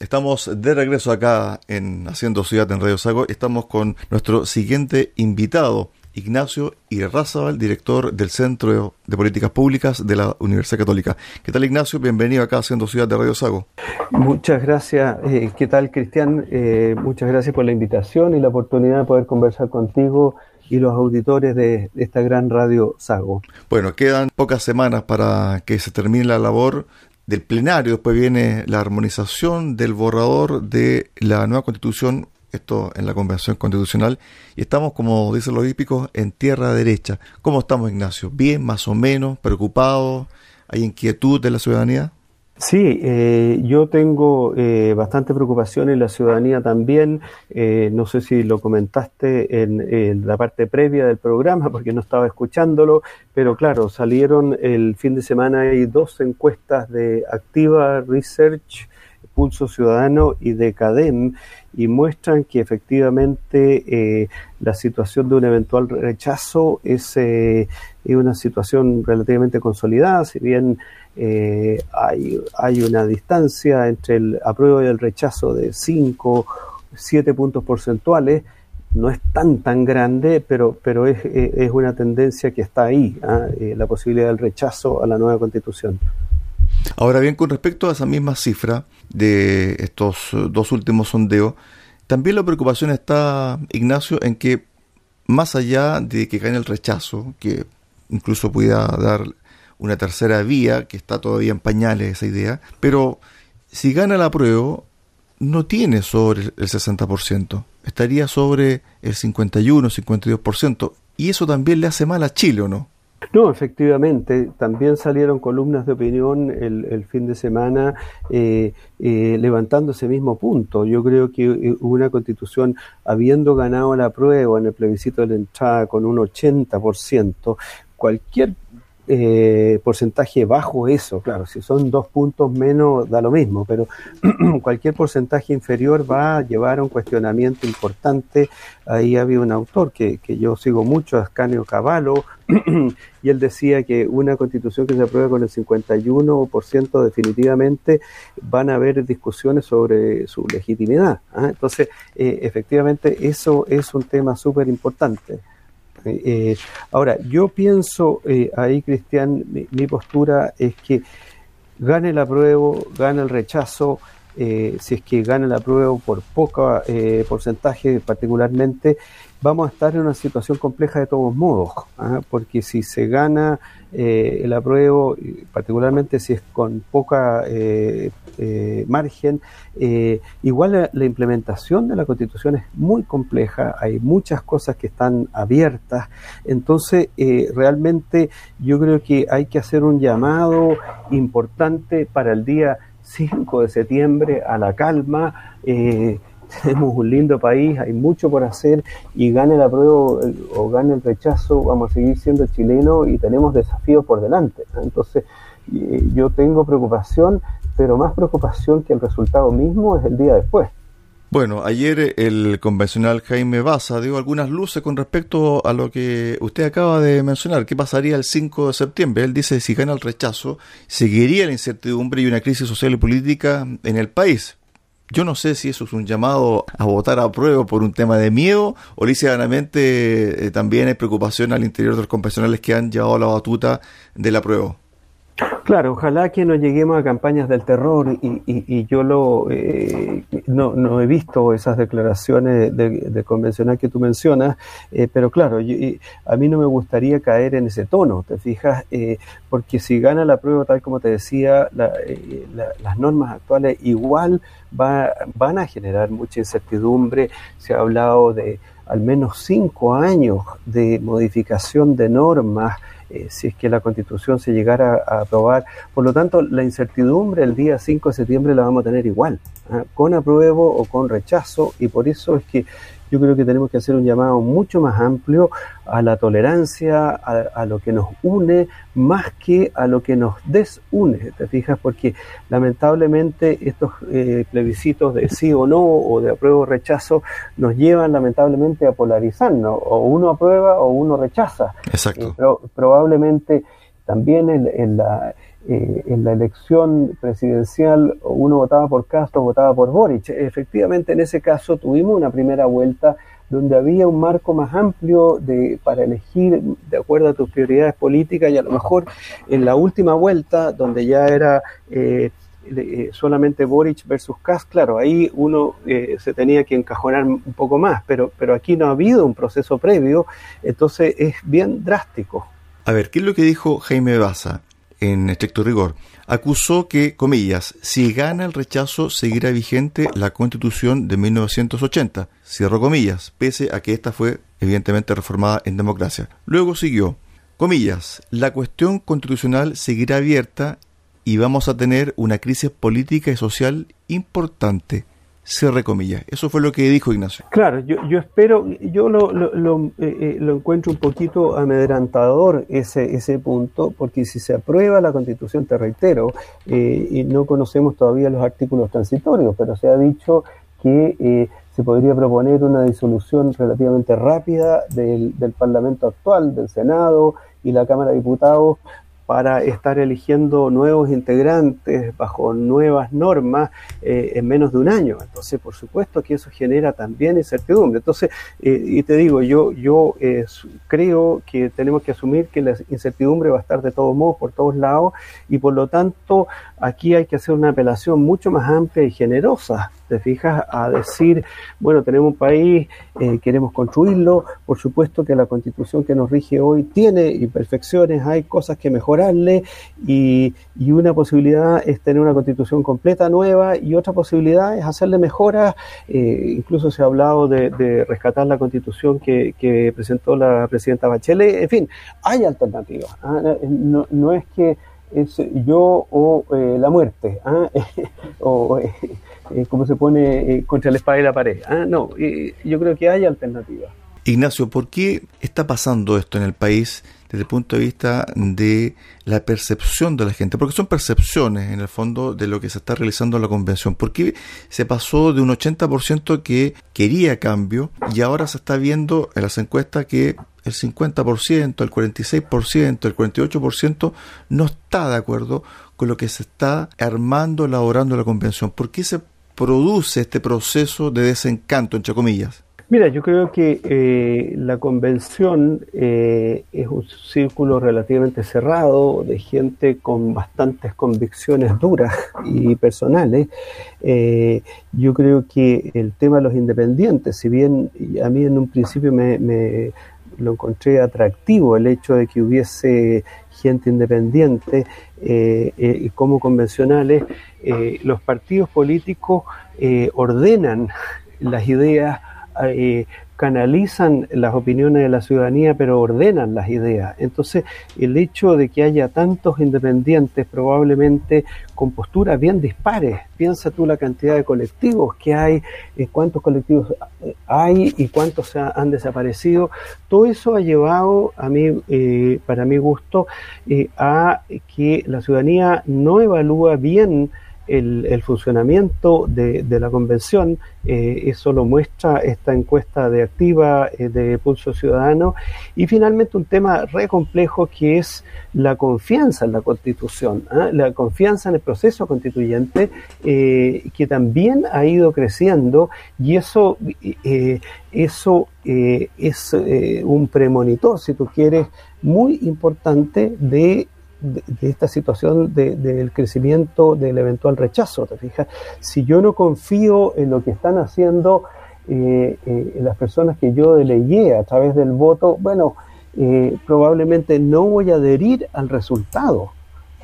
Estamos de regreso acá en Haciendo Ciudad en Radio Sago. Estamos con nuestro siguiente invitado, Ignacio Irrazabal, director del Centro de Políticas Públicas de la Universidad Católica. ¿Qué tal, Ignacio? Bienvenido acá a Haciendo Ciudad de Radio Sago. Muchas gracias. Eh, ¿Qué tal, Cristian? Eh, muchas gracias por la invitación y la oportunidad de poder conversar contigo y los auditores de esta gran radio Sago. Bueno, quedan pocas semanas para que se termine la labor del plenario, después viene la armonización del borrador de la nueva constitución, esto en la convención constitucional, y estamos, como dicen los hípicos, en tierra derecha. ¿Cómo estamos, Ignacio? ¿Bien, más o menos? ¿Preocupados? ¿Hay inquietud de la ciudadanía? Sí, eh, yo tengo eh, bastante preocupación en la ciudadanía también. Eh, no sé si lo comentaste en, la parte previa del programa porque no estaba escuchándolo, pero claro, salieron el fin de semana y dos encuestas de Activa Research, Pulso Ciudadano y de CADEM y muestran que efectivamente la situación de un eventual rechazo es, es una situación relativamente consolidada, si bien eh, hay, hay una distancia entre el apruebo y el rechazo de 5, 7 puntos porcentuales. No es tan tan grande, pero, pero es, es una tendencia que está ahí, ¿ah? eh, la posibilidad del rechazo a la nueva constitución. Ahora bien, con respecto a esa misma cifra de estos dos últimos sondeos, también la preocupación está, Ignacio, en que más allá de que gane el rechazo, que incluso pudiera dar una tercera vía, que está todavía en pañales esa idea, pero si gana la prueba, no tiene sobre el 60%, estaría sobre el 51, 52%, y eso también le hace mal a Chile, ¿o no? No, efectivamente, también salieron columnas de opinión el, fin de semana eh, eh, levantando ese mismo punto. Yo creo que eh, una constitución, habiendo ganado la prueba en el plebiscito de la entrada con un 80%, cualquier eh, porcentaje bajo eso, claro, si son dos puntos menos da lo mismo, pero cualquier porcentaje inferior va a llevar a un cuestionamiento importante. Ahí había un autor que, que yo sigo mucho, Ascanio Cavallo, y él decía que una constitución que se apruebe con el 51% definitivamente van a haber discusiones sobre su legitimidad. ¿ah? Entonces, eh, efectivamente, eso es un tema súper importante. Eh, ahora, yo pienso eh, ahí, Cristian, mi, postura es que gane el apruebo, gane el rechazo, eh, si es que gana el apruebo por poco porcentaje particularmente, vamos a estar en una situación compleja de todos modos, ¿ah? porque si se gana eh, el apruebo, particularmente si es con poca eh, eh, margen, igual la, implementación de la constitución es muy compleja, hay muchas cosas que están abiertas, entonces realmente yo creo que hay que hacer un llamado importante para el día 5 de septiembre a la calma. Eh, tenemos un lindo país, hay mucho por hacer y gane la prueba o gane el rechazo, vamos a seguir siendo chilenos y tenemos desafíos por delante. Entonces, yo tengo preocupación, pero más preocupación que el resultado mismo es el día después. Bueno, ayer el convencional Jaime Baza dio algunas luces con respecto a lo que usted acaba de mencionar. ¿Qué pasaría el 5 de septiembre? Él dice si gana el rechazo, seguiría la incertidumbre y una crisis social y política en el país. Yo no sé si eso es un llamado a votar a prueba por un tema de miedo o lícitamente eh, también hay preocupación al interior de los confesionales que han llevado la batuta de la prueba. Claro, ojalá que no lleguemos a campañas del terror y, yo lo eh, no, he visto esas declaraciones de, convencional que tú mencionas, eh, pero claro, a mí no me gustaría caer en ese tono, ¿te fijas? Eh, porque si gana la prueba, tal como te decía, las normas actuales igual van a generar mucha incertidumbre. Se ha hablado de al menos cinco años de modificación de normas eh, si es que la constitución se llegara a aprobar. Por lo tanto, la incertidumbre el día 5 de septiembre la vamos a tener igual, ¿ah? con apruebo o con rechazo, y por eso es que yo creo que tenemos que hacer un llamado mucho más amplio a la tolerancia, a, lo que nos une, más que a lo que nos desune, ¿te fijas? Porque lamentablemente estos eh, plebiscitos de sí o no, o de apruebo o rechazo, nos llevan lamentablemente a polarizarnos, o uno aprueba o uno rechaza. Exacto. pero probablemente también en, la eh, en la elección presidencial uno votaba por Castro, votaba por Boric. Efectivamente, en ese caso tuvimos una primera vuelta donde había un marco más amplio de, para elegir de acuerdo a tus prioridades políticas y a lo mejor en la última vuelta, donde ya era eh, eh, solamente Boric versus Kass, claro, ahí uno eh, se tenía que encajonar un poco más, pero, pero aquí no ha habido un proceso previo, entonces es bien drástico. A ver, ¿qué es lo que dijo Jaime Baza en estricto rigor? Acusó que, comillas, si gana el rechazo seguirá vigente la constitución de 1980, cierro comillas, pese a que esta fue evidentemente reformada en democracia. Luego siguió, comillas, la cuestión constitucional seguirá abierta y vamos a tener una crisis política y social importante. Cierre comillas. Eso fue lo que dijo Ignacio. Claro, yo, espero, yo lo, lo, eh, eh, lo, encuentro un poquito amedrantador ese, ese punto, porque si se aprueba la constitución, te reitero, eh, y no conocemos todavía los artículos transitorios, pero se ha dicho que se podría proponer una disolución relativamente rápida del, del Parlamento actual, del Senado y la Cámara de Diputados, para estar eligiendo nuevos integrantes bajo nuevas normas eh, en menos de un año. Entonces, por supuesto que eso genera también incertidumbre. Entonces, eh, y te digo, yo, yo eh, creo que tenemos que asumir que la incertidumbre va a estar de todos modos por todos lados y por lo tanto aquí hay que hacer una apelación mucho más amplia y generosa te fijas, a decir, bueno, tenemos un país, eh, queremos construirlo, por supuesto que la constitución que nos rige hoy tiene imperfecciones, hay cosas que mejorarle y, y una posibilidad es tener una constitución completa nueva y otra posibilidad es hacerle mejoras, eh, incluso se ha hablado de, rescatar la constitución que, presentó la presidenta Bachelet, en fin, hay alternativas, ¿ah? no, no es que es yo o eh, la muerte, ¿ah? o eh, eh, cómo se pone eh, contra la espada y la pared. ¿ah? No, yo creo que hay alternativas. Ignacio, ¿por qué está pasando esto en el país desde el punto de vista de la percepción de la gente? Porque son percepciones, en el fondo, de lo que se está realizando en la convención. ¿Por qué se pasó de un 80% que quería cambio y ahora se está viendo en las encuestas que el 50%, el 46%, el 48% no está de acuerdo con lo que se está armando, elaborando la convención. ¿Por qué se produce este proceso de desencanto, entre comillas? Mira, yo creo que eh, la convención eh, es un círculo relativamente cerrado de gente con bastantes convicciones duras y personales. Eh, yo creo que el tema de los independientes, si bien a mí en un principio me, me lo encontré atractivo el hecho de que hubiese gente independiente eh, eh, como convencionales, eh, los partidos políticos ordenan las ideas canalizan las opiniones de la ciudadanía, pero ordenan las ideas. Entonces, el hecho de que haya tantos independientes, probablemente con posturas bien dispares, piensa tú la cantidad de colectivos que hay, eh, cuántos colectivos eh, hay y cuántos han desaparecido, todo eso ha llevado a mí, eh, para mi gusto, eh, a que la ciudadanía no evalúa bien el, funcionamiento de, la convención. Eh, eso lo muestra esta encuesta de activa eh, de Pulso Ciudadano. Y finalmente un tema re complejo que es la confianza en la constitución, ¿eh? la confianza en el proceso constituyente eh, que también ha ido creciendo y eso, eso es un premonitor, si tú quieres, muy importante de de, esta situación del de, crecimiento del eventual rechazo, ¿te fijas? Si yo no confío en lo que están haciendo eh, eh, las personas que yo delegué a través del voto, bueno, eh, probablemente no voy a adherir al resultado.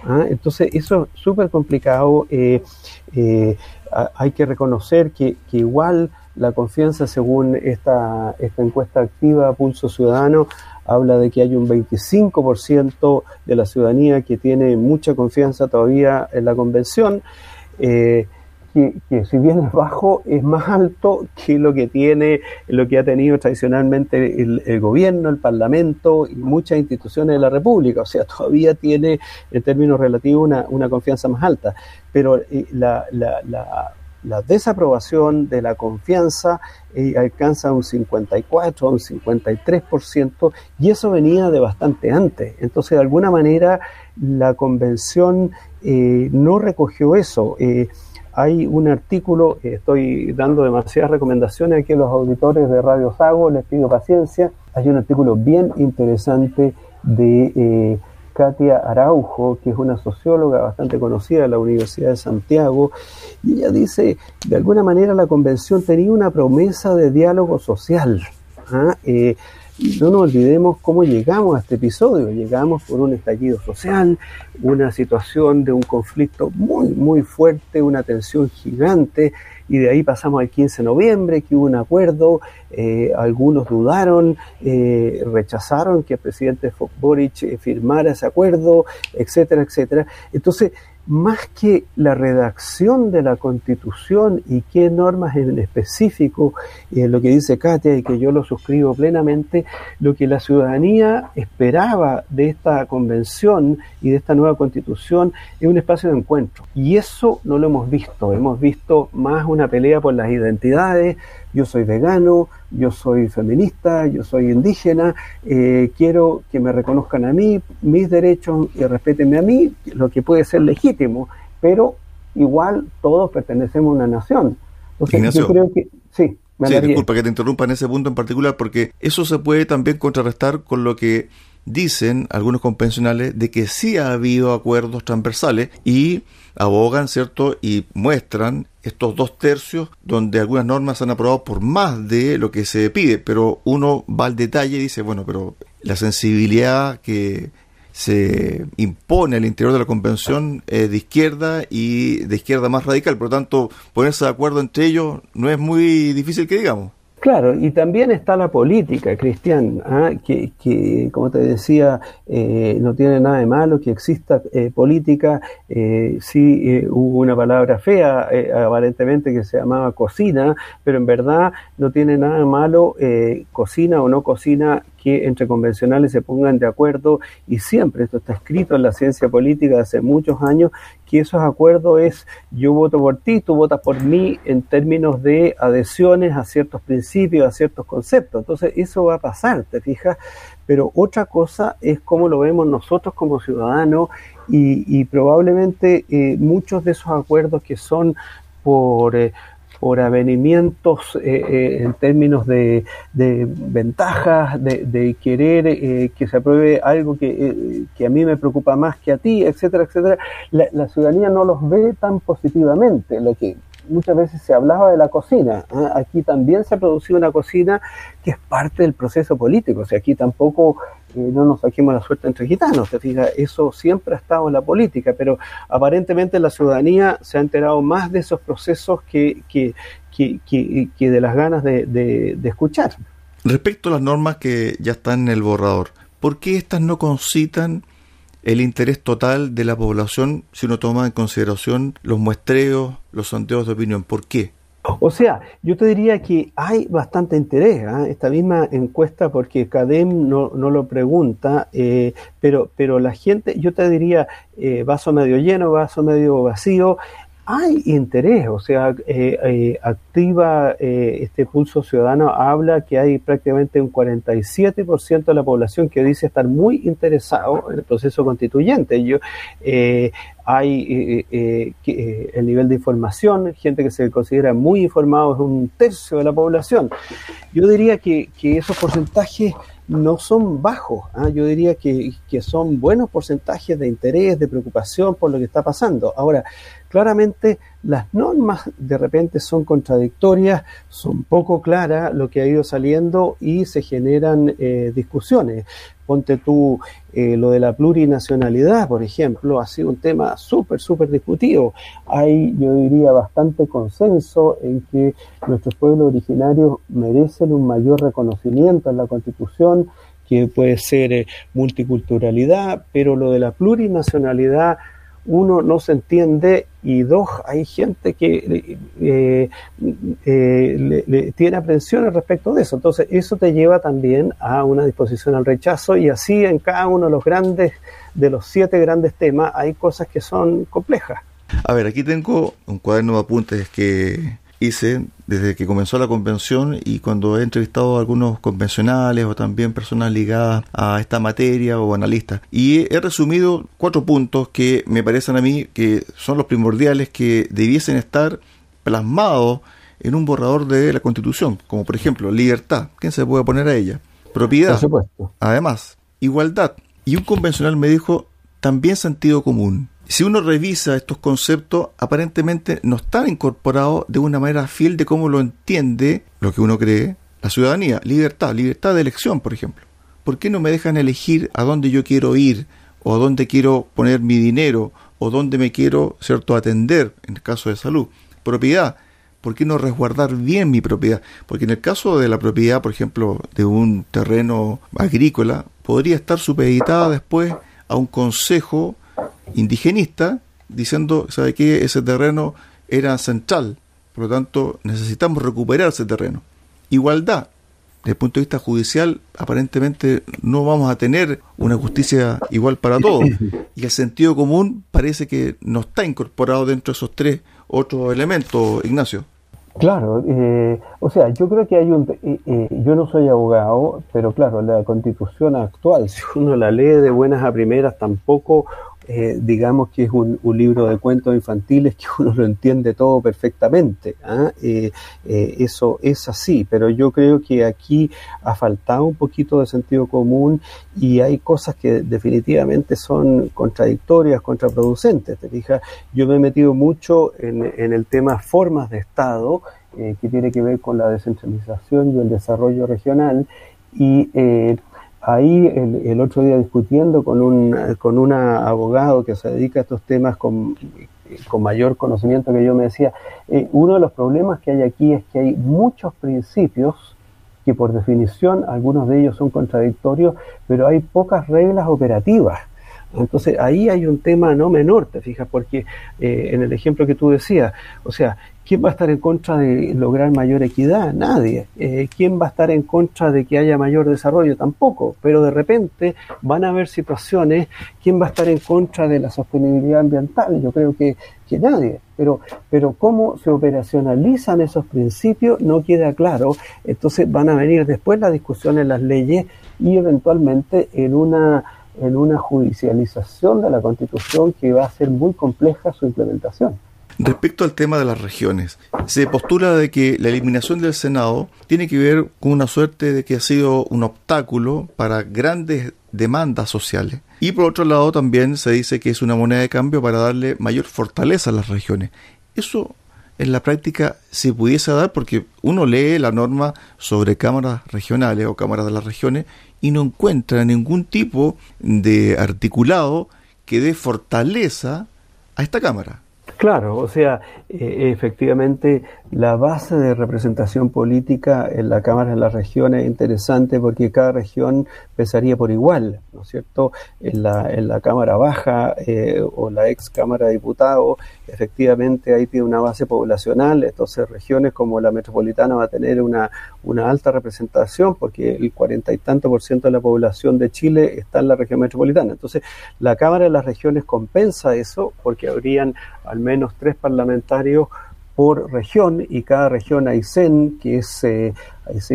¿ah? Entonces, eso es súper complicado. Hay que reconocer que, que igual la confianza, según esta, esta encuesta activa Pulso Ciudadano, habla de que hay un 25% de la ciudadanía que tiene mucha confianza todavía en la convención, eh, que, si bien es bajo, es más alto que lo que tiene, lo que ha tenido tradicionalmente el, gobierno, el parlamento y muchas instituciones de la República. O sea, todavía tiene en términos relativos una, una confianza más alta. Pero eh, la la desaprobación, de la confianza, eh, alcanza un 54, un 53%, y eso venía de bastante antes. Entonces, de alguna manera, la convención eh, no recogió eso. Eh, hay un artículo, estoy dando demasiadas recomendaciones aquí a los auditores de Radio Sago, les pido paciencia. Hay un artículo bien interesante de Katia Araujo, que es una socióloga bastante conocida de la Universidad de Santiago, y ella dice, de alguna manera la convención tenía una promesa de diálogo social. ¿ah? Eh, no nos olvidemos cómo llegamos a este episodio. Llegamos por un estallido social, una situación de un conflicto muy, muy fuerte, una tensión gigante, y de ahí pasamos al 15 de noviembre, que hubo un acuerdo, eh, algunos dudaron, eh, rechazaron que el presidente Boric eh, firmara ese acuerdo, etcétera, etcétera. Entonces, más que la redacción de la constitución y qué normas en específico, y lo que dice Katia y que yo lo suscribo plenamente, lo que la ciudadanía esperaba de esta convención y de esta nueva constitución es un espacio de encuentro. Y eso no lo hemos visto, hemos visto más una pelea por las identidades, yo soy vegano, yo soy feminista, yo soy indígena, eh, quiero que me reconozcan a mí, mis derechos y respétenme a mí, lo que puede ser legítimo, pero igual todos pertenecemos a una nación. Entonces, yo creo que sí. sí, disculpa que te interrumpa en ese punto en particular, porque eso se puede también contrarrestar con lo que dicen algunos convencionales de que sí ha habido acuerdos transversales y abogan, ¿cierto? Y muestran estos dos tercios donde algunas normas se han aprobado por más de lo que se pide, pero uno va al detalle y dice, bueno, pero la sensibilidad que se impone al interior de la convención es de izquierda y de izquierda más radical, por lo tanto, ponerse de acuerdo entre ellos no es muy difícil que digamos. Claro, y también está la política, Cristian, ¿ah? que, que, como te decía, eh, no tiene nada de malo que exista eh, política. Eh, sí eh, hubo una palabra fea, aparentemente, que se llamaba cocina, pero en verdad no tiene nada de malo cocina o no cocina que entre convencionales se pongan de acuerdo y siempre, esto está escrito en la ciencia política hace muchos años, que esos acuerdos es yo voto por ti, tú votas por mí en términos de adhesiones a ciertos principios, a ciertos conceptos. Entonces eso va a pasar, ¿te fijas? Pero otra cosa es cómo lo vemos nosotros como ciudadanos y, probablemente eh, muchos de esos acuerdos que son por... Eh, por avenimientos eh, eh, en términos de, ventajas, de, querer eh, que se apruebe algo que, a mí me preocupa más que a ti, etcétera, etcétera, la, ciudadanía no los ve tan positivamente, lo que muchas veces se hablaba de la cocina. Aquí también se ha producido una cocina que es parte del proceso político. O sea, aquí tampoco no nos saquemos la suerte entre gitanos, te fijas, eso siempre ha estado en la política, pero aparentemente la ciudadanía se ha enterado más de esos procesos que, que, que, de las ganas de, de, escuchar. Respecto a las normas que ya están en el borrador, ¿por qué estas no concitan el interés total de la población si uno toma en consideración los muestreos, los sondeos de opinión? ¿Por qué? O sea, yo te diría que hay bastante interés, ¿ah? esta misma encuesta, porque CADEM no, no lo pregunta, eh, pero, pero la gente, yo te diría, eh, vaso medio lleno, vaso medio vacío, hay interés, o sea, eh, eh, activa eh, este pulso ciudadano, habla que hay prácticamente un 47% de la población que dice estar muy interesado en el proceso constituyente. Yo, hay el nivel de información, gente que se considera muy informado es un tercio de la población. Yo diría que, que esos porcentajes no son bajos. ¿ah? Yo diría que, que, son buenos porcentajes de interés, de preocupación por lo que está pasando. Ahora, claramente las normas de repente son contradictorias, son poco claras lo que ha ido saliendo y se generan eh, discusiones. Ponte tú eh, lo de la plurinacionalidad, por ejemplo, ha sido un tema súper, súper discutido. Hay, yo diría, bastante consenso en que nuestros pueblos originarios merecen un mayor reconocimiento en la Constitución, que puede ser eh, multiculturalidad, pero lo de la plurinacionalidad uno no se entiende y dos, hay gente que eh, eh, le, tiene aprensiones respecto de eso. Entonces, eso te lleva también a una disposición al rechazo y así en cada uno de los grandes, de los siete grandes temas, hay cosas que son complejas. A ver, aquí tengo un cuaderno de apuntes que hice desde que comenzó la convención y cuando he entrevistado a algunos convencionales o también personas ligadas a esta materia o analistas. Y he resumido cuatro puntos que me parecen a mí que son los primordiales que debiesen estar plasmados en un borrador de la Constitución, como por ejemplo libertad, ¿quién se puede poner a ella? Propiedad, además, igualdad. Y un convencional me dijo también sentido común. Si uno revisa estos conceptos, aparentemente no están incorporados de una manera fiel de cómo lo entiende lo que uno cree la ciudadanía. Libertad, libertad de elección, por ejemplo. ¿Por qué no me dejan elegir a dónde yo quiero ir o a dónde quiero poner mi dinero o dónde me quiero, cierto, atender en el caso de salud? Propiedad. ¿Por qué no resguardar bien mi propiedad? Porque en el caso de la propiedad, por ejemplo, de un terreno agrícola, podría estar supeditada después a un consejo indigenista diciendo, ¿sabe qué? Ese terreno era central, por lo tanto necesitamos recuperar ese terreno. Igualdad. Desde el punto de vista judicial, aparentemente no vamos a tener una justicia igual para todos. Y el sentido común parece que no está incorporado dentro de esos tres otros elementos, Ignacio. Claro, eh, o sea, yo creo que hay un... Eh, eh, yo no soy abogado, pero claro, la constitución actual, si uno la lee de buenas a primeras, tampoco eh, digamos que es un, libro de cuentos infantiles que uno lo entiende todo perfectamente. ¿ah? Eh, eh, eso es así, pero yo creo que aquí ha faltado un poquito de sentido común y hay cosas que definitivamente son contradictorias, contraproducentes. ¿te fijas? Yo me he metido mucho en, el tema formas de Estado, que tiene que ver con la descentralización y el desarrollo regional. Ahí el, otro día discutiendo con un con una abogado que se dedica a estos temas con, con mayor conocimiento que yo me decía, eh, uno de los problemas que hay aquí es que hay muchos principios que por definición algunos de ellos son contradictorios, pero hay pocas reglas operativas. Entonces ahí hay un tema no menor, te fijas, porque eh, en el ejemplo que tú decías, o sea, ¿Quién va a estar en contra de lograr mayor equidad? Nadie. Eh, ¿Quién va a estar en contra de que haya mayor desarrollo? Tampoco. Pero de repente van a haber situaciones. ¿Quién va a estar en contra de la sostenibilidad ambiental? Yo creo que, que nadie. Pero, pero cómo se operacionalizan esos principios no queda claro. Entonces van a venir después la discusión en las leyes y eventualmente en una en una judicialización de la Constitución que va a ser muy compleja su implementación. Respecto al tema de las regiones, se postula de que la eliminación del Senado tiene que ver con una suerte de que ha sido un obstáculo para grandes demandas sociales. Y por otro lado también se dice que es una moneda de cambio para darle mayor fortaleza a las regiones. Eso en la práctica se pudiese dar porque uno lee la norma sobre cámaras regionales o cámaras de las regiones y no encuentra ningún tipo de articulado que dé fortaleza a esta cámara. Claro, o sea, eh, efectivamente la base de representación política en la Cámara de las Regiones es interesante porque cada región pesaría por igual, ¿no es cierto? En la, en la Cámara Baja eh, o la ex Cámara de Diputados, efectivamente ahí tiene una base poblacional, entonces regiones como la metropolitana va a tener una, una alta representación porque el cuarenta y tanto por ciento de la población de Chile está en la región metropolitana. Entonces, la Cámara de las Regiones compensa eso porque habrían al menos tres parlamentarios por región y cada región Aysén, que es eh,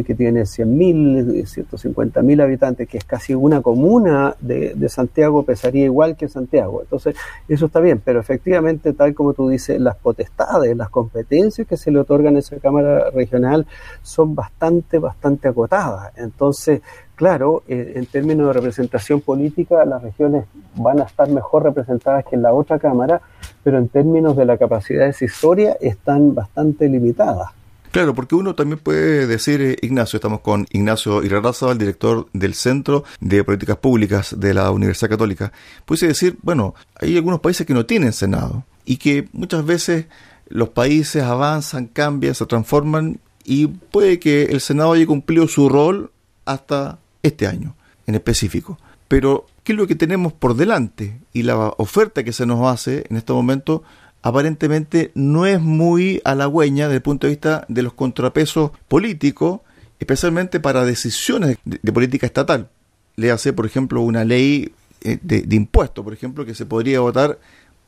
que tiene 100.000, 150.000 habitantes, que es casi una comuna de, de, Santiago, pesaría igual que Santiago. Entonces, eso está bien, pero efectivamente, tal como tú dices, las potestades, las competencias que se le otorgan a esa Cámara Regional son bastante, bastante acotadas. Entonces, claro, eh, en términos de representación política, las regiones van a estar mejor representadas que en la otra Cámara, pero en términos de la capacidad decisoria están bastante limitadas. Claro, porque uno también puede decir, eh, Ignacio, estamos con Ignacio Irarraza, el director del Centro de Políticas Públicas de la Universidad Católica. Puede decir, bueno, hay algunos países que no tienen Senado y que muchas veces los países avanzan, cambian, se transforman y puede que el Senado haya cumplido su rol hasta este año en específico. Pero, ¿qué es lo que tenemos por delante? Y la oferta que se nos hace en este momento aparentemente no es muy halagüeña desde el punto de vista de los contrapesos políticos, especialmente para decisiones de, política estatal. Le hace, por ejemplo, una ley eh, de, de impuestos, por ejemplo, que se podría votar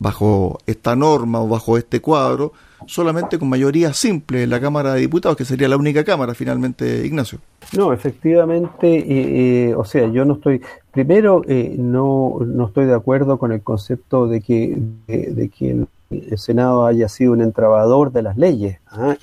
bajo esta norma o bajo este cuadro solamente con mayoría simple en la Cámara de Diputados, que sería la única Cámara finalmente, Ignacio. No, efectivamente, eh, eh, o sea, yo no estoy, primero, eh, no, no estoy de acuerdo con el concepto de que, de, que el, Senado haya sido un entrabador de las leyes. ¿ah?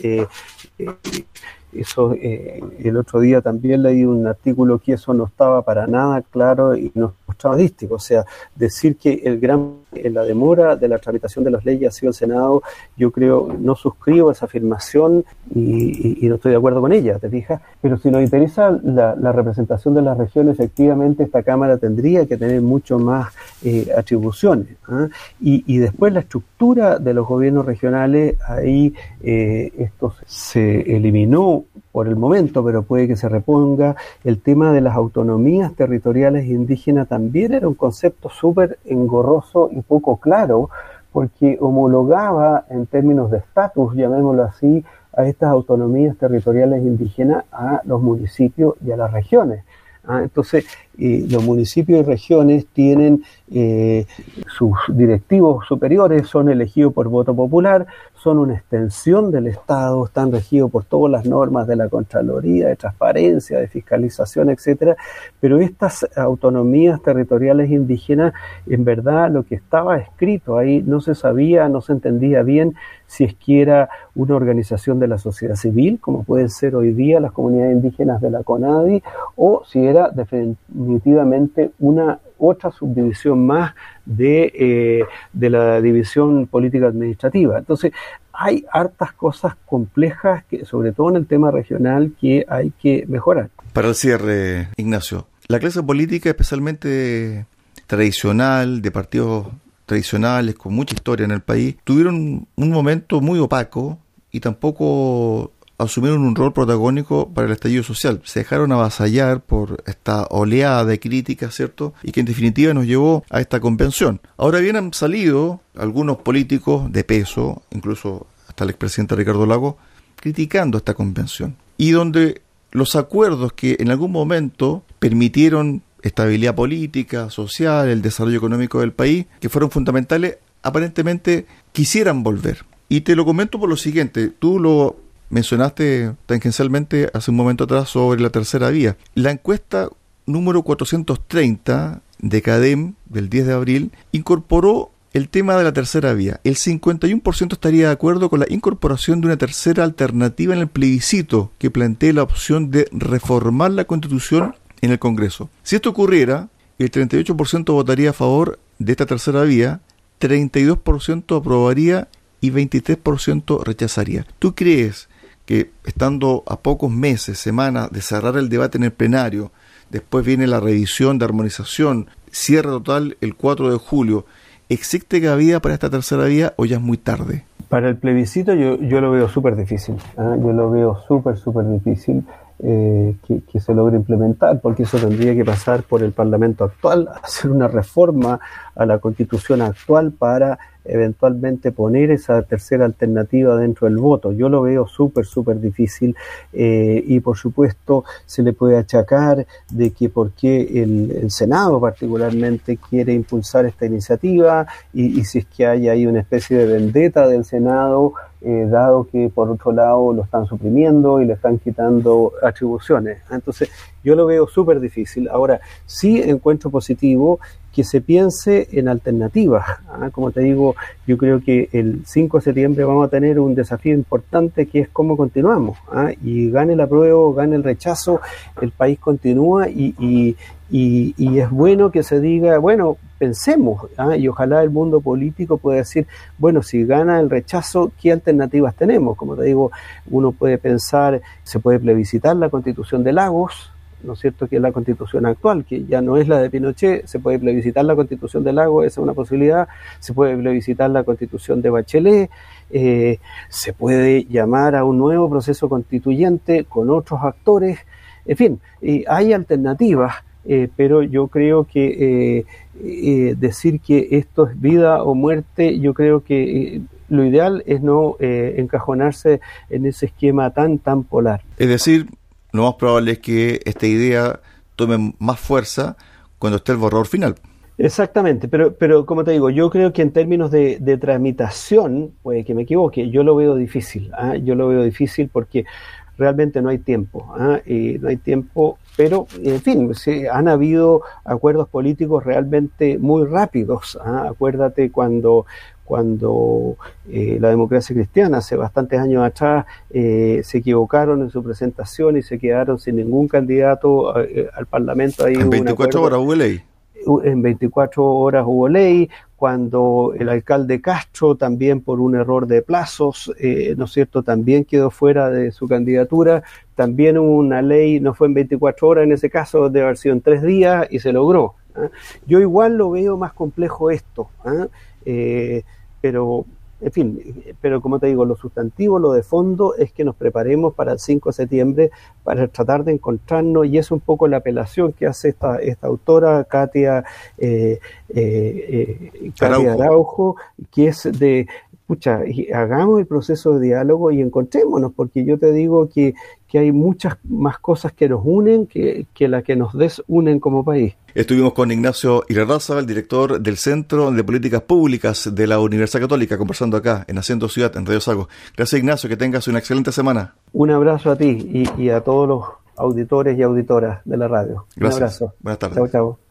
Eso, eh, el otro día también leí un artículo que eso no estaba para nada claro y no estadístico. O sea, decir que el gran, en la demora de la tramitación de las leyes ha sido el Senado, yo creo, no suscribo esa afirmación y, no estoy de acuerdo con ella, ¿te fijas? Pero si nos interesa la, representación de las regiones, efectivamente esta Cámara tendría que tener mucho más eh, atribuciones. ¿ah? Y, después la estructura de los gobiernos regionales, ahí eh, esto se eliminó por el momento, pero puede que se reponga. El tema de las autonomías territoriales indígenas también era un concepto súper engorroso y poco claro, porque homologaba en términos de estatus, llamémoslo así, a estas autonomías territoriales indígenas a los municipios y a las regiones. ¿ah? Entonces, los municipios y regiones tienen eh, sus directivos superiores, son elegidos por voto popular, son una extensión del Estado, están regidos por todas las normas de la Contraloría, de transparencia, de fiscalización, etcétera, pero estas autonomías territoriales indígenas, en verdad lo que estaba escrito ahí no se sabía, no se entendía bien si es que era una organización de la sociedad civil, como pueden ser hoy día las comunidades indígenas de la CONADI, o si era definitivamente una otra subdivisión más de, eh, de la división política administrativa. Entonces, hay hartas cosas complejas, que, sobre todo en el tema regional, que hay que mejorar. Para el cierre, Ignacio, la clase política, especialmente tradicional, de partidos tradicionales, con mucha historia en el país, tuvieron un momento muy opaco y tampoco asumieron un rol protagónico para el estallido social. Se dejaron avasallar por esta oleada de críticas, ¿cierto? Y que en definitiva nos llevó a esta convención. Ahora bien han salido algunos políticos de peso, incluso hasta el expresidente Ricardo Lago, criticando esta convención. Y donde los acuerdos que en algún momento permitieron estabilidad política, social, el desarrollo económico del país, que fueron fundamentales, aparentemente quisieran volver. Y te lo comento por lo siguiente, tú lo mencionaste tangencialmente hace un momento atrás sobre la tercera vía. La encuesta número 430 de CADEM del 10 de abril incorporó el tema de la tercera vía. El 51% estaría de acuerdo con la incorporación de una tercera alternativa en el plebiscito que plantea la opción de reformar la constitución en el Congreso. Si esto ocurriera, el 38% votaría a favor de esta tercera vía, 32% aprobaría y 23% rechazaría. ¿Tú crees que estando a pocos meses, semanas de cerrar el debate en el plenario, después viene la revisión de armonización, cierre total el 4 de julio, ¿existe cabida para esta tercera vía o ya es muy tarde? Para el plebiscito yo, yo lo veo súper difícil, ¿ah? yo lo veo súper, súper difícil. Eh, que, que, se logre implementar, porque eso tendría que pasar por el Parlamento actual, hacer una reforma a la constitución actual para eventualmente poner esa tercera alternativa dentro del voto. Yo lo veo súper, súper difícil eh, y por supuesto se le puede achacar de que por qué el, Senado particularmente quiere impulsar esta iniciativa y, si es que hay ahí una especie de vendetta del Senado, eh, dado que por otro lado lo están suprimiendo y le están quitando atribuciones. Entonces yo lo veo súper difícil. Ahora, sí encuentro positivo que se piense en alternativas. ¿ah? Como te digo, yo creo que el 5 de septiembre vamos a tener un desafío importante que es cómo continuamos. ¿ah? Y gane el apruebo, gane el rechazo, el país continúa y, y, y, es bueno que se diga, bueno, pensemos, ¿ah? y ojalá el mundo político pueda decir, bueno, si gana el rechazo, ¿qué alternativas tenemos? Como te digo, uno puede pensar, se puede plebiscitar la constitución de Lagos, ¿no es cierto?, que es la constitución actual, que ya no es la de Pinochet, se puede plebiscitar la constitución de Lago, esa es una posibilidad, se puede plebiscitar la constitución de Bachelet, eh, se puede llamar a un nuevo proceso constituyente con otros actores, en fin, hay alternativas, eh, pero yo creo que eh, decir que esto es vida o muerte, yo creo que lo ideal es no encajonarse en ese esquema tan, tan polar. Es decir, lo más probable es que esta idea tome más fuerza cuando esté el borrador final. Exactamente, pero, pero como te digo, yo creo que en términos de, tramitación, puede que me equivoque, yo lo veo difícil, ¿ah? yo lo veo difícil porque realmente no hay tiempo, y no hay tiempo, pero en fin, han habido acuerdos políticos realmente muy rápidos, ¿ah? acuérdate cuando, cuando eh, la democracia cristiana hace bastantes años atrás eh, se equivocaron en su presentación y se quedaron sin ningún candidato eh, al Parlamento. Ahí en 24 horas hubo ley en 24 horas hubo ley, cuando el alcalde Castro también por un error de plazos, eh, ¿no es cierto?, también quedó fuera de su candidatura, también hubo una ley, no fue en 24 horas en ese caso, de haber sido en tres días y se logró. ¿ah? Yo igual lo veo más complejo esto, ¿ah? eh, pero en fin, pero como te digo, lo sustantivo, lo de fondo es que nos preparemos para el 5 de septiembre para tratar de encontrarnos y es un poco la apelación que hace esta, esta autora, Katia, eh, eh, eh Katia Araujo, que es de pucha, hagamos el proceso de diálogo y encontrémonos, porque yo te digo que, hay muchas más cosas que nos unen que, que las que nos desunen como país. Estuvimos con Ignacio Irarraza, el director del Centro de Políticas Públicas de la Universidad Católica, conversando acá en Haciendo Ciudad, en Radio Sago. Gracias Ignacio, que tengas una excelente semana. Un abrazo a ti y, y a todos los auditores y auditoras de la radio. Gracias. Un abrazo. Buenas tardes. Chao, chao.